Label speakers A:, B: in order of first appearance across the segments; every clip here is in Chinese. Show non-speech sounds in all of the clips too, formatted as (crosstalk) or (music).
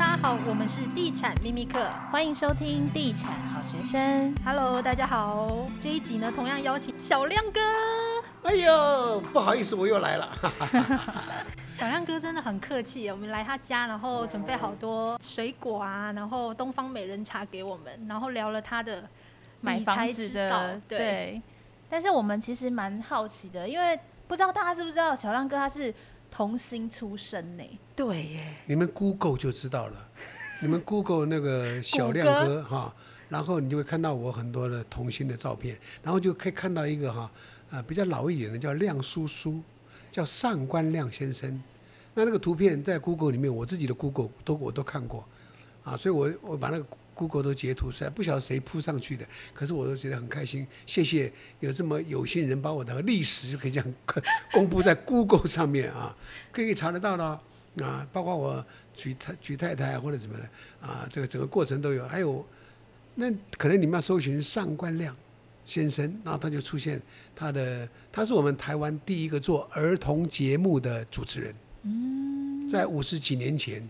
A: 大家好，我们是地产秘密客，
B: 欢迎收听地产好学生。
A: Hello，大家好，这一集呢，同样邀请小亮哥。
C: 哎呦，不好意思，我又来了。(laughs)
A: 小亮哥真的很客气，我们来他家，然后准备好多水果啊，然后东方美人茶给我们，然后聊了他的
B: 买房子的对，对。但是我们其实蛮好奇的，因为不知道大家知不知道，小亮哥他是童星出身呢？
A: 对耶。
C: 你们 Google 就知道了，(laughs) 你们 Google 那个小亮哥哈，然后你就会看到我很多的童星的照片，然后就可以看到一个哈，呃，比较老一点的叫亮叔叔，叫上官亮先生。那那个图片在 Google 里面，我自己的 Google 都我都看过，啊，所以我我把那个 Google 都截图出来，不晓得谁铺上去的，可是我都觉得很开心，谢谢有这么有心人把我的历史就可以这样公布在 Google 上面啊，可以查得到的啊，包括我娶太娶太太或者怎么的啊，这个整个过程都有，还有那可能你们要搜寻上官亮先生，然后他就出现他的，他是我们台湾第一个做儿童节目的主持人。嗯，在五十几年前，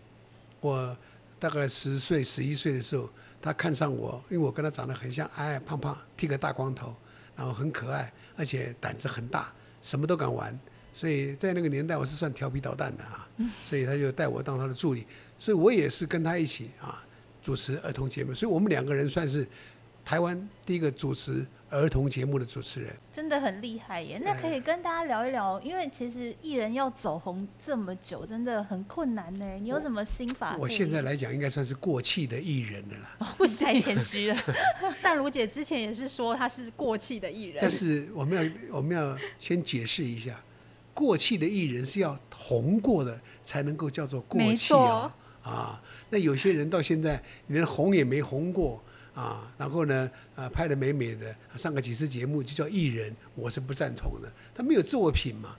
C: 我大概十岁、十一岁的时候，他看上我，因为我跟他长得很像，矮矮胖胖，剃个大光头，然后很可爱，而且胆子很大，什么都敢玩。所以在那个年代，我是算调皮捣蛋的啊。所以他就带我当他的助理，所以我也是跟他一起啊主持儿童节目，所以我们两个人算是台湾第一个主持。儿童节目的主持人
B: 真的很厉害耶！那可以跟大家聊一聊，因为其实艺人要走红这么久，真的很困难呢。你有什么心法？
C: 我现在来讲，应该算是过气的艺人了啦。
B: 不太谦虚了。(laughs)
A: 但如姐之前也是说她是过气的艺人。
C: 但是我们要我们要先解释一下，过气的艺人是要红过的才能够叫做过气啊啊！那有些人到现在连红也没红过。啊，然后呢，啊，拍的美美的，上个几次节目就叫艺人，我是不赞同的。他没有作品嘛，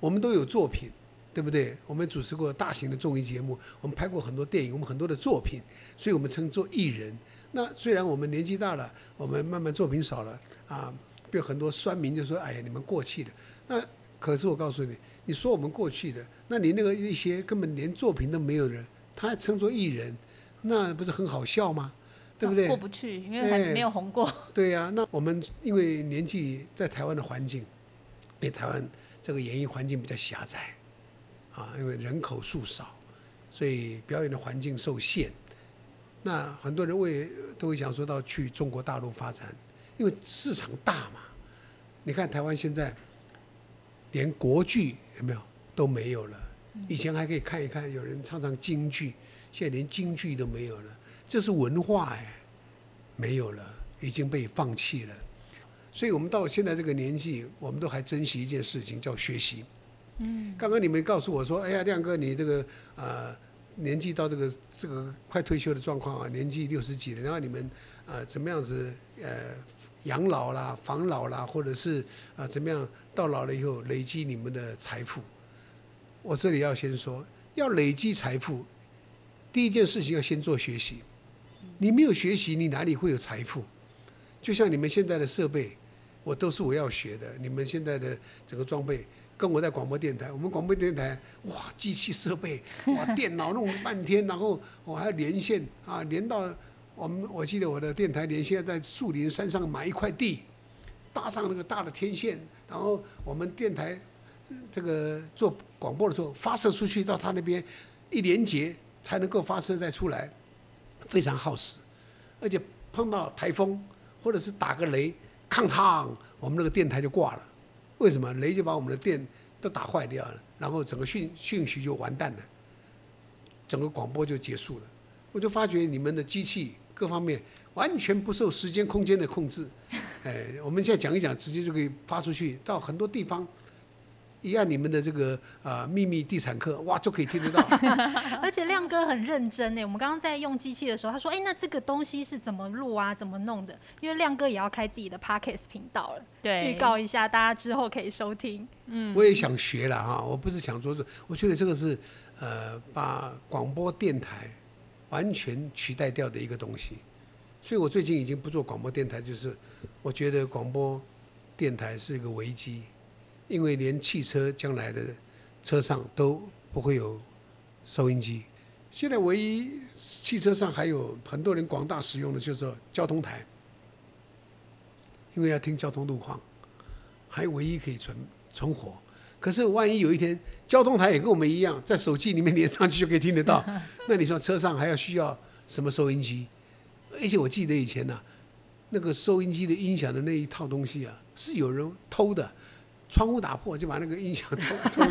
C: 我们都有作品，对不对？我们主持过大型的综艺节目，我们拍过很多电影，我们很多的作品，所以我们称作艺人。那虽然我们年纪大了，我们慢慢作品少了，啊，有很多酸民就说：“哎呀，你们过气了。”那可是我告诉你，你说我们过去的，那你那个一些根本连作品都没有的人，他还称作艺人，那不是很好笑吗？对不对？
B: 过不去，因为还没有红过。(laughs)
C: 对呀、啊，那我们因为年纪在台湾的环境，因为台湾这个演艺环境比较狭窄，啊，因为人口数少，所以表演的环境受限。那很多人会都会想说到去中国大陆发展，因为市场大嘛。你看台湾现在连国剧有没有都没有了，以前还可以看一看有人唱唱京剧，现在连京剧都没有了。这是文化哎，没有了，已经被放弃了。所以我们到现在这个年纪，我们都还珍惜一件事情，叫学习。嗯。刚刚你们告诉我说，哎呀，亮哥，你这个呃年纪到这个这个快退休的状况啊，年纪六十几了，然后你们呃怎么样子呃养老啦、防老啦，或者是啊、呃、怎么样到老了以后累积你们的财富？我这里要先说，要累积财富，第一件事情要先做学习。你没有学习，你哪里会有财富？就像你们现在的设备，我都是我要学的。你们现在的整个装备，跟我在广播电台，我们广播电台，哇，机器设备，哇，电脑弄了半天，然后我还要连线啊，连到我们，我记得我的电台连线在树林山上买一块地，搭上那个大的天线，然后我们电台这个做广播的时候发射出去到他那边一连接才能够发射再出来。非常耗时，而且碰到台风或者是打个雷，哐当，我们那个电台就挂了。为什么？雷就把我们的电都打坏掉了，然后整个讯讯息就完蛋了，整个广播就结束了。我就发觉你们的机器各方面完全不受时间空间的控制。哎，我们现在讲一讲，直接就可以发出去到很多地方。一按你们的这个啊秘密地产课，哇，就可以听得到。(laughs)
A: 而且亮哥很认真呢。我们刚刚在用机器的时候，他说：“哎，那这个东西是怎么录啊？怎么弄的？”因为亮哥也要开自己的 Podcast 频道了。对，预告一下，大家之后可以收听。
C: 嗯，我也想学了哈，我不是想做这，我觉得这个是呃把广播电台完全取代掉的一个东西。所以我最近已经不做广播电台，就是我觉得广播电台是一个危机。因为连汽车将来的车上都不会有收音机，现在唯一汽车上还有很多人广大使用的就是交通台，因为要听交通路况，还唯一可以存存活。可是万一有一天交通台也跟我们一样，在手机里面连上去就可以听得到，(laughs) 那你说车上还要需要什么收音机？而且我记得以前呢、啊，那个收音机的音响的那一套东西啊，是有人偷的。窗户打破就把那个音响偷偷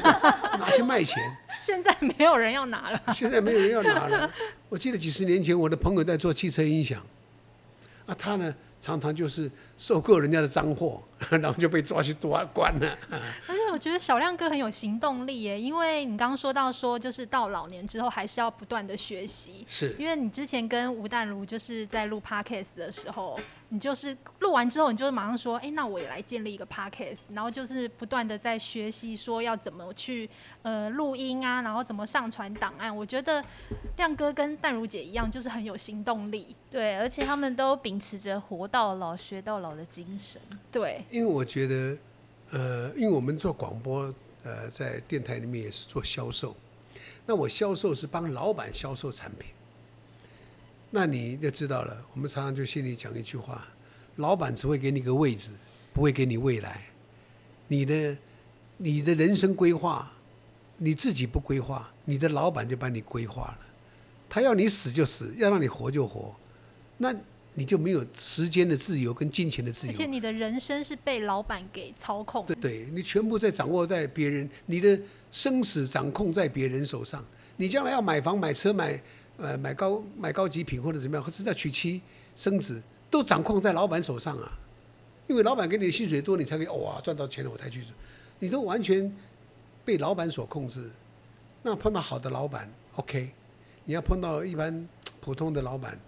C: 拿去卖钱。(laughs)
A: 现在没有人要拿了。(laughs)
C: 现在没有人要拿了。我记得几十年前，我的朋友在做汽车音响，啊，他呢常常就是收购人家的赃货，(laughs) 然后就被抓去抓关了。
A: 我觉得小亮哥很有行动力耶，因为你刚刚说到说，就是到老年之后还是要不断的学习。
C: 是。因
A: 为你之前跟吴淡如就是在录 Podcast 的时候。你就是录完之后，你就马上说，哎、欸，那我也来建立一个 podcast，然后就是不断的在学习，说要怎么去呃录音啊，然后怎么上传档案。我觉得亮哥跟淡如姐一样，就是很有行动力，
B: 对，而且他们都秉持着活到老学到老的精神，
A: 对。
C: 因为我觉得，呃，因为我们做广播，呃，在电台里面也是做销售，那我销售是帮老板销售产品。那你就知道了。我们常常就心里讲一句话：老板只会给你个位置，不会给你未来。你的你的人生规划，你自己不规划，你的老板就把你规划了。他要你死就死，要让你活就活。那你就没有时间的自由跟金钱的自由。
A: 而且你的人生是被老板给操控。
C: 对对，你全部在掌握在别人，你的生死掌控在别人手上。你将来要买房、买车、买。呃，买高买高级品或者怎么样，或者要娶妻生子，都掌控在老板手上啊。因为老板给你的薪水多，你才可以哇赚到钱了，我才去做。你都完全被老板所控制。那碰到好的老板，OK。你要碰到一般普通的老板，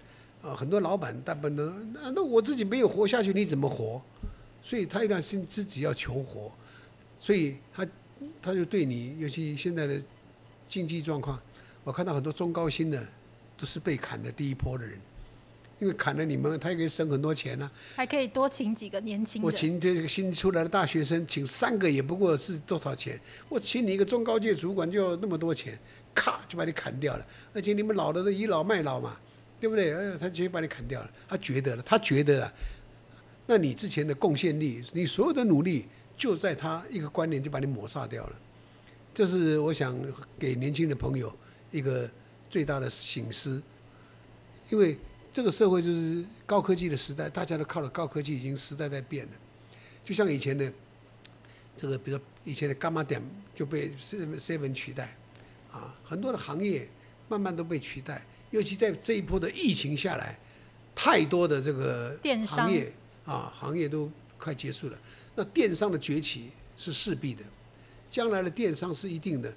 C: 啊，很多老板大部分都，那那我自己没有活下去，你怎么活？所以他一定要先自己要求活，所以他他就对你，尤其现在的经济状况。我看到很多中高薪的，都是被砍的第一波的人，因为砍了你们，他也可以省很多钱呢、啊，
A: 还可以多请几个年轻人。
C: 我请这个新出来的大学生，请三个也不过是多少钱？我请你一个中高阶主管就要那么多钱，咔就把你砍掉了。而且你们老的都倚老卖老嘛，对不对？哎，他直接把你砍掉了。他觉得了，他觉得了，那你之前的贡献力，你所有的努力，就在他一个观念就把你抹杀掉了。这是我想给年轻的朋友。一个最大的醒思，因为这个社会就是高科技的时代，大家都靠了高科技，已经时代在变了。就像以前的这个，比如说以前的伽马点就被 seven 取代，啊，很多的行业慢慢都被取代。尤其在这一波的疫情下来，太多的这个行业啊，行业都快结束了。那电商的崛起是势必的，将来的电商是一定的。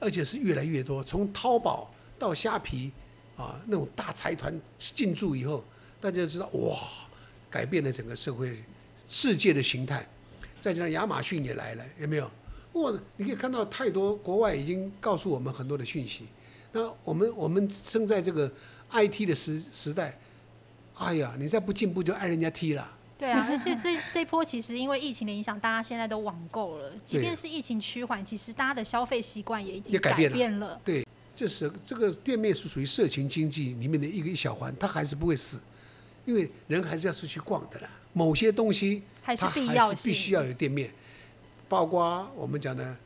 C: 而且是越来越多，从淘宝到虾皮，啊，那种大财团进驻以后，大家就知道哇，改变了整个社会世界的形态。再加上亚马逊也来了，有没有？哇，你可以看到太多国外已经告诉我们很多的讯息。那我们我们生在这个 IT 的时时代，哎呀，你再不进步就挨人家踢了。
A: 对啊，而且这这波其实因为疫情的影响，大家现在都网购了。即便是疫情趋缓，其实大家的消费习惯也已经改变了。
C: 对，这是这个店面是属于社群经济里面的一个一小环，它还是不会死，因为人还是要出去逛的啦。某些东西
A: 还是必要，
C: 必须要有店面，包括我们讲的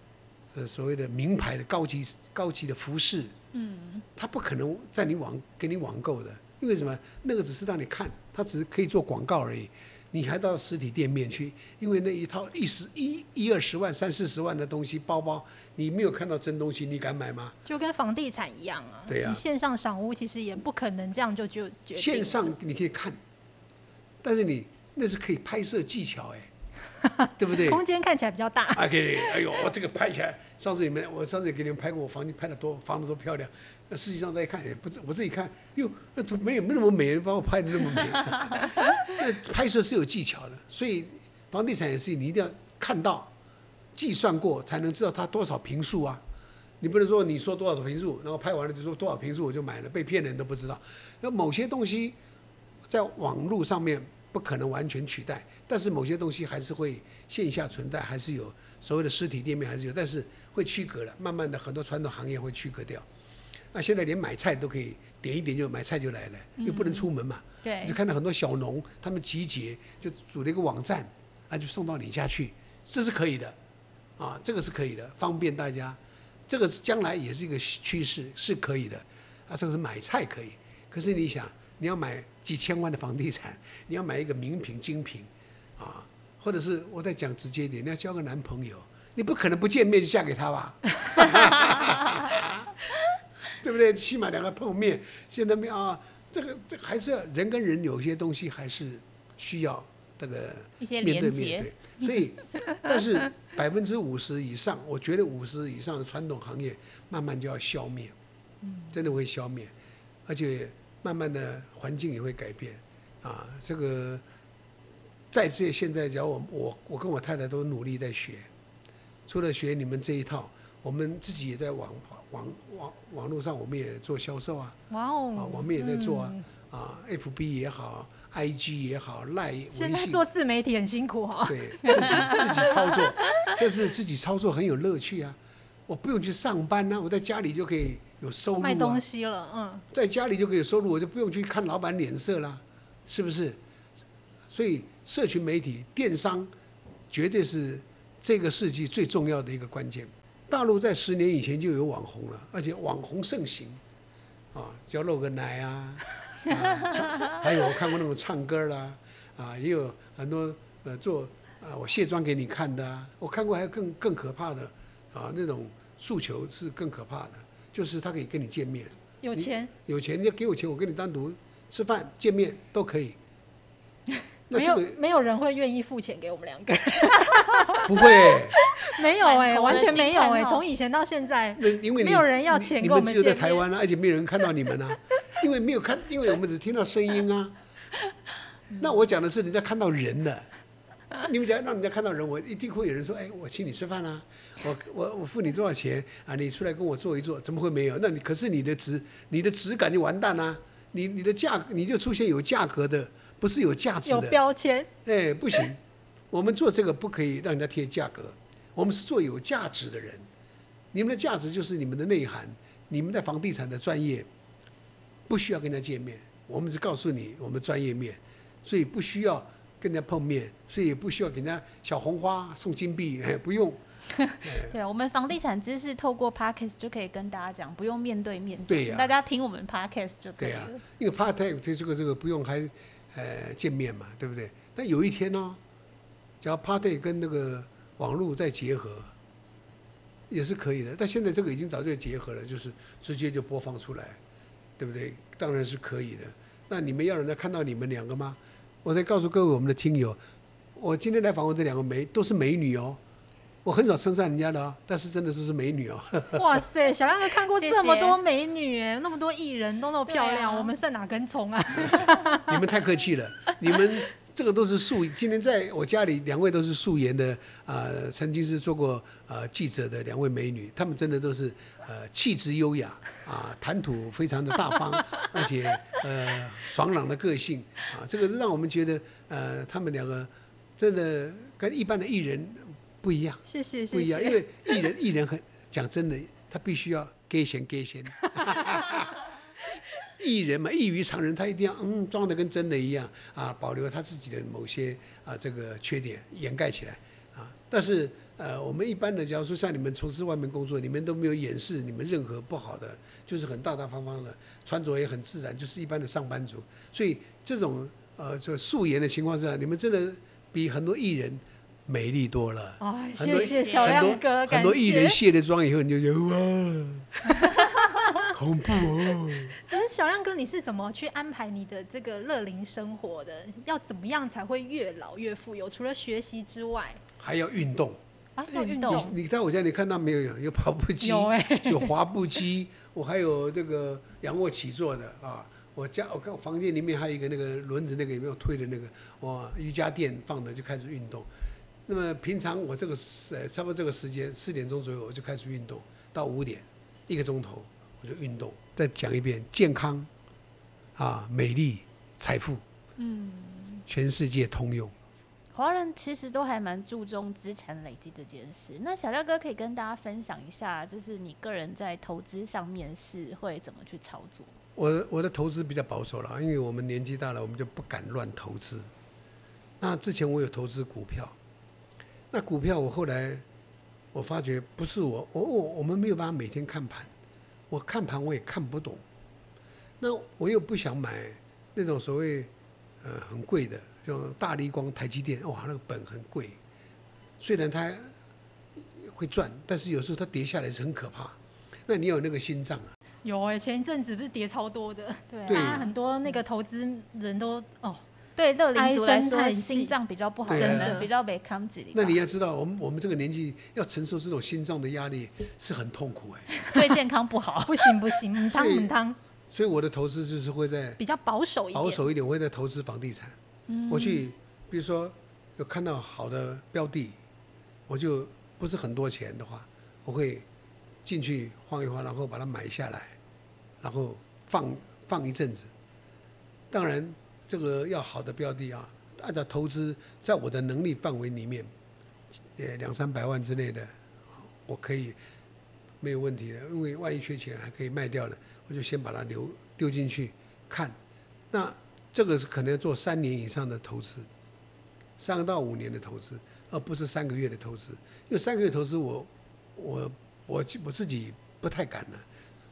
C: 呃所谓的名牌的高级高级的服饰，嗯，他不可能在你网给你网购的，因为什么？那个只是让你看，它只是可以做广告而已。你还到实体店面去，因为那一套一十一一二十万、三四十万的东西包包，你没有看到真东西，你敢买吗？
A: 就跟房地产一样啊。
C: 对呀、啊。
A: 你线上赏屋其实也不可能这样就就决定。
C: 线上你可以看，但是你那是可以拍摄技巧哎，(laughs) 对不对？
A: 空间看起来比较大。
C: 啊，给，哎呦，我这个拍起来，上次你们我上次也给你们拍过，我房间拍的多，房子多漂亮。那实际上再看，也不，我自己看，哟，那没有没那么美，把我拍的那么美。(laughs) 那拍摄是有技巧的，所以房地产也是，你一定要看到、计算过，才能知道它多少平数啊。你不能说你说多少平数，然后拍完了就说多少平数我就买了，被骗的人都不知道。那某些东西在网络上面不可能完全取代，但是某些东西还是会线下存在，还是有所谓的实体店面还是有，但是会区隔了。慢慢的，很多传统行业会区隔掉。那现在连买菜都可以点一点就买菜就来了，又不能出门嘛。
B: 对。
C: 就看到很多小农他们集结，就组了一个网站，啊，就送到你家去，这是可以的，啊，这个是可以的，方便大家。这个是将来也是一个趋势，是可以的。啊，这个是买菜可以，可是你想，你要买几千万的房地产，(laughs) 你要买一个名品精品，啊，或者是我再讲直接一点，你要交个男朋友，你不可能不见面就嫁给他吧？(laughs) 对不对？起码两个碰面，见了面啊，这个这个还是要人跟人有些东西还是需要这个面对面对。所以，但是百分之五十以上，我觉得五十以上的传统行业慢慢就要消灭，真的会消灭，而且慢慢的环境也会改变啊。这个在这现在，只要我我我跟我太太都努力在学，除了学你们这一套，我们自己也在网网网网络上，我们也做销售啊。哇哦！啊，我们也在做啊，啊，FB 也好。I G 也好，赖微信，
A: 现在做自媒体很辛苦哈、哦。
C: 对，自己自己操作，这是自己操作很有乐趣啊！我不用去上班呢、啊，我在家里就可以有收入、啊。
A: 卖东西了，嗯。
C: 在家里就可以有收入，我就不用去看老板脸色了，是不是？所以，社群媒体、电商，绝对是这个世纪最重要的一个关键。大陆在十年以前就有网红了，而且网红盛行，啊，只要露个奶啊。啊，唱，还有我看过那种唱歌啦，啊，也有很多呃做啊，我卸妆给你看的啊，我看过还有更更可怕的，啊，那种诉求是更可怕的，就是他可以跟你见面，
A: 有钱，
C: 有钱你要给我钱，我跟你单独吃饭见面都可以。(laughs)
A: 那这个、没有没有人会愿意付钱给我们两个人，(laughs)
C: 不会、(laughs) 欸，
A: 没有哎、欸，完全没有哎、欸，从以前到现在，
C: 因为
A: 没有人要钱给我们见面，
C: 你们只有在台湾啊，而且没有人看到你们啊。因为没有看，因为我们只听到声音啊。那我讲的是人家看到人了。(laughs) 你们讲让人家看到人，我一定会有人说：“哎，我请你吃饭啊，我我我付你多少钱啊？你出来跟我坐一坐，怎么会没有？那你可是你的质，你的质感就完蛋啦、啊。你你的价，你就出现有价格的，不是有价值的。
A: 有标签。
C: 哎，不行，我们做这个不可以让人家贴价格。我们是做有价值的人。你们的价值就是你们的内涵，你们在房地产的专业。不需要跟人家见面，我们只告诉你我们专业面，所以不需要跟人家碰面，所以也不需要给人家小红花送金币，(laughs) 哎，不用。(laughs)
B: 对，我们房地产知识透过 Podcast 就可以跟大家讲，不用面对面。
C: 对呀、啊，
B: 大家听我们 Podcast 就可以。对呀、啊，
C: 因为 Podcast 这这个这个不用还呃见面嘛，对不对？但有一天呢、哦，只要 Podcast 跟那个网络再结合，也是可以的。但现在这个已经早就结合了，就是直接就播放出来。对不对？当然是可以的。那你们要人家看到你们两个吗？我再告诉各位我们的听友，我今天来访问这两个美都是美女哦。我很少称赞人家的哦，但是真的都是美女哦。(laughs)
A: 哇塞，小亮哥看过这么多美女哎，那么多艺人都那么漂亮，啊、我们算哪根葱啊？(laughs)
C: 你们太客气了，你们。这个都是素，今天在我家里，两位都是素颜的啊、呃，曾经是做过呃记者的两位美女，她们真的都是呃气质优雅啊、呃，谈吐非常的大方，而且呃爽朗的个性啊，这个是让我们觉得呃他们两个真的跟一般的艺人不一
A: 样，谢谢，
C: 不一样，因为艺人艺人很讲真的，他必须要给钱给钱。艺人嘛，异于常人，他一定要嗯装的跟真的一样啊，保留他自己的某些啊这个缺点掩盖起来啊。但是呃，我们一般的，假如说像你们从事外面工作，你们都没有掩饰你们任何不好的，就是很大大方方的穿着也很自然，就是一般的上班族。所以这种呃就素颜的情况下，你们真的比很多艺人美丽多了。
A: 哦，谢谢小亮哥，
C: 很多艺人卸了妆以后，你就觉得哇。恐怖哦！(laughs)
A: 可是小亮哥，你是怎么去安排你的这个乐龄生活的？要怎么样才会越老越富有？除了学习之外，
C: 还要运动
A: 啊！要运动。
C: 你你在我家，你看到没有？有跑步机，(laughs)
A: 有
C: 滑步机。我还有这个仰卧起坐的啊。我家我看房间里面还有一个那个轮子，那个有没有推的那个？哇，瑜伽垫放的就开始运动。那么平常我这个时差不多这个时间四点钟左右我就开始运动，到五点一个钟头。我就运动，再讲一遍，健康，啊，美丽，财富，嗯，全世界通用，
B: 华人其实都还蛮注重资产累积这件事。那小廖哥可以跟大家分享一下，就是你个人在投资上面是会怎么去操作？
C: 我的我的投资比较保守了，因为我们年纪大了，我们就不敢乱投资。那之前我有投资股票，那股票我后来我发觉不是我，我我我们没有办法每天看盘，我看盘我也看不懂。那我又不想买那种所谓呃很贵的。就大力光、台积电，哇，那个本很贵。虽然它会赚，但是有时候它跌下来是很可怕。那你有那个心脏啊？
A: 有哎、欸，前一阵子不是跌超多的？对，大家很多那个投资人都哦，
B: 对乐龄族来说，心脏比较不好，真的比较没扛起。
C: 那你要知道，我们我们这个年纪要承受这种心脏的压力是很痛苦哎、
B: 欸，(laughs) 对健康不好，
A: 不 (laughs) 行不行，母汤母汤。
C: 所以我的投资就是会在
A: 比较保守一点，
C: 保守一点，我会在投资房地产。我去，比如说有看到好的标的，我就不是很多钱的话，我会进去晃一晃，然后把它买下来，然后放放一阵子。当然，这个要好的标的啊，按照投资在我的能力范围里面，呃，两三百万之内的，我可以没有问题的，因为万一缺钱还可以卖掉的，我就先把它留丢进去看，那。这个是可能要做三年以上的投资，三到五年的投资，而不是三个月的投资。因为三个月投资我，我我我自己不太敢了，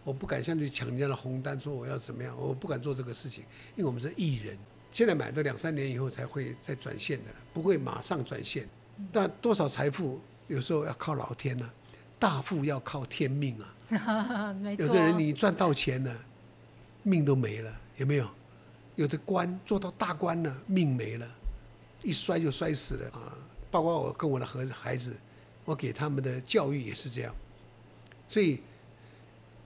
C: 我不敢像去抢人家的红单，说我要怎么样，我不敢做这个事情。因为我们是艺人，现在买的两三年以后才会再转现的了，不会马上转现。但多少财富有时候要靠老天呐、啊，大富要靠天命啊。(laughs) 有的人你赚到钱了，命都没了，有没有？有的官做到大官了，命没了，一摔就摔死了啊！包括我跟我的孩孩子，我给他们的教育也是这样。所以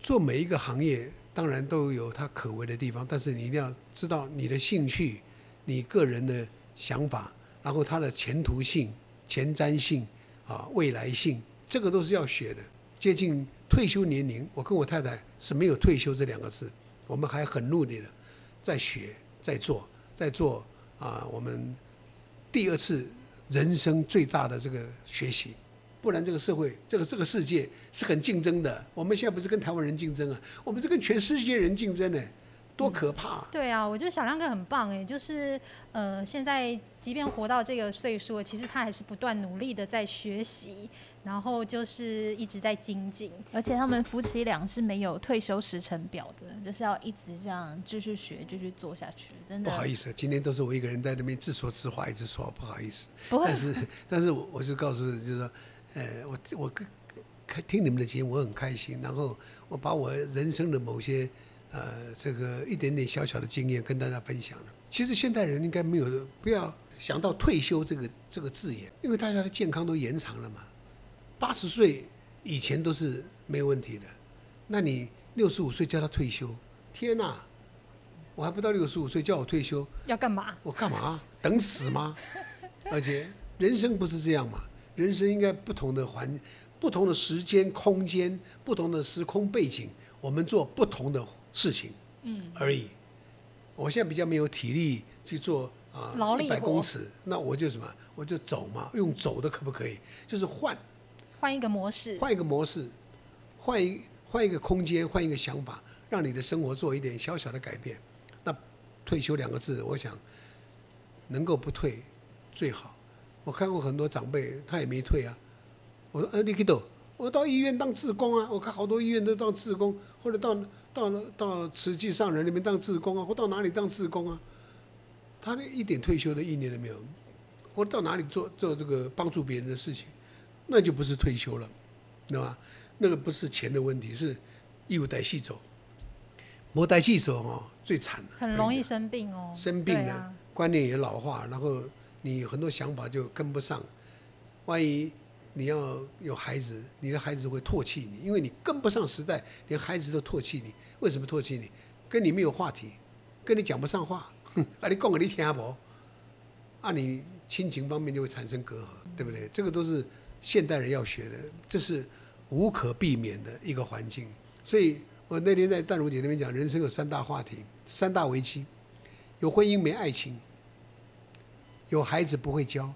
C: 做每一个行业，当然都有它可为的地方，但是你一定要知道你的兴趣、你个人的想法，然后它的前途性、前瞻性啊、未来性，这个都是要学的。接近退休年龄，我跟我太太是没有退休这两个字，我们还很努力的在学。在做，在做啊！我们第二次人生最大的这个学习，不然这个社会，这个这个世界是很竞争的。我们现在不是跟台湾人竞争啊，我们是跟全世界人竞争呢，多可怕啊！
A: 嗯，对啊，我觉得小亮哥很棒哎，就是呃，现在即便活到这个岁数，其实他还是不断努力的在学习。然后就是一直在精进，
B: 而且他们夫妻俩是没有退休时程表的，就是要一直这样继续学，继续做下去。真的不
C: 好意思，今天都是我一个人在那边自说自话，一直说不好意思。
B: 不会。
C: 但是，但是我我就告诉你，就是说，呃，我我开听你们的节目，我很开心。然后我把我人生的某些呃这个一点点小小的经验跟大家分享了。其实现代人应该没有不要想到退休这个这个字眼，因为大家的健康都延长了嘛。八十岁以前都是没有问题的，那你六十五岁叫他退休，天哪！我还不到六十五岁叫我退休，
A: 要干嘛？
C: 我干嘛？等死吗？而且人生不是这样嘛，人生应该不同的环、不同的时间、空间、不同的时空背景，我们做不同的事情，嗯，而已。我现在比较没有体力去做啊，一百公尺，那我就什么？我就走嘛，用走的可不可以？就是换。
A: 换一个模式，
C: 换一个模式，换一换一个空间，换一个想法，让你的生活做一点小小的改变。那退休两个字，我想能够不退最好。我看过很多长辈，他也没退啊。我说：“呃，你可以我到医院当志工啊。”我看好多医院都当志工，或者到到到慈济上人那边当志工啊，或到哪里当志工啊。他一点退休的意念都没有，或者到哪里做做这个帮助别人的事情。那就不是退休了，对吧？那个不是钱的问题，是义务带戏走，没带戏走哦，最惨了，
A: 很容易生病哦。
C: 生病啊观念也老化，然后你很多想法就跟不上。万一你要有孩子，你的孩子会唾弃你，因为你跟不上时代，连孩子都唾弃你。为什么唾弃你？跟你没有话题，跟你讲不上话。哼，(laughs) 啊，你讲给你听不？啊，你亲情方面就会产生隔阂，对不对？这个都是。现代人要学的，这是无可避免的一个环境。所以我那天在淡如姐那边讲，人生有三大话题、三大危机：有婚姻没爱情，有孩子不会教，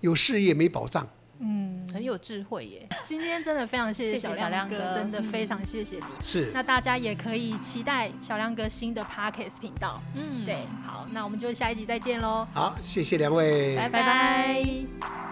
C: 有事业没保障。
B: 嗯，很有智慧耶。
A: 今天真的非常谢谢小亮哥，真的非常谢谢你。
C: 是。
A: 那大家也可以期待小亮哥新的 Podcast 频道。嗯，对，好，那我们就下一集再见喽。
C: 好，谢谢两位，
B: 拜拜。拜拜。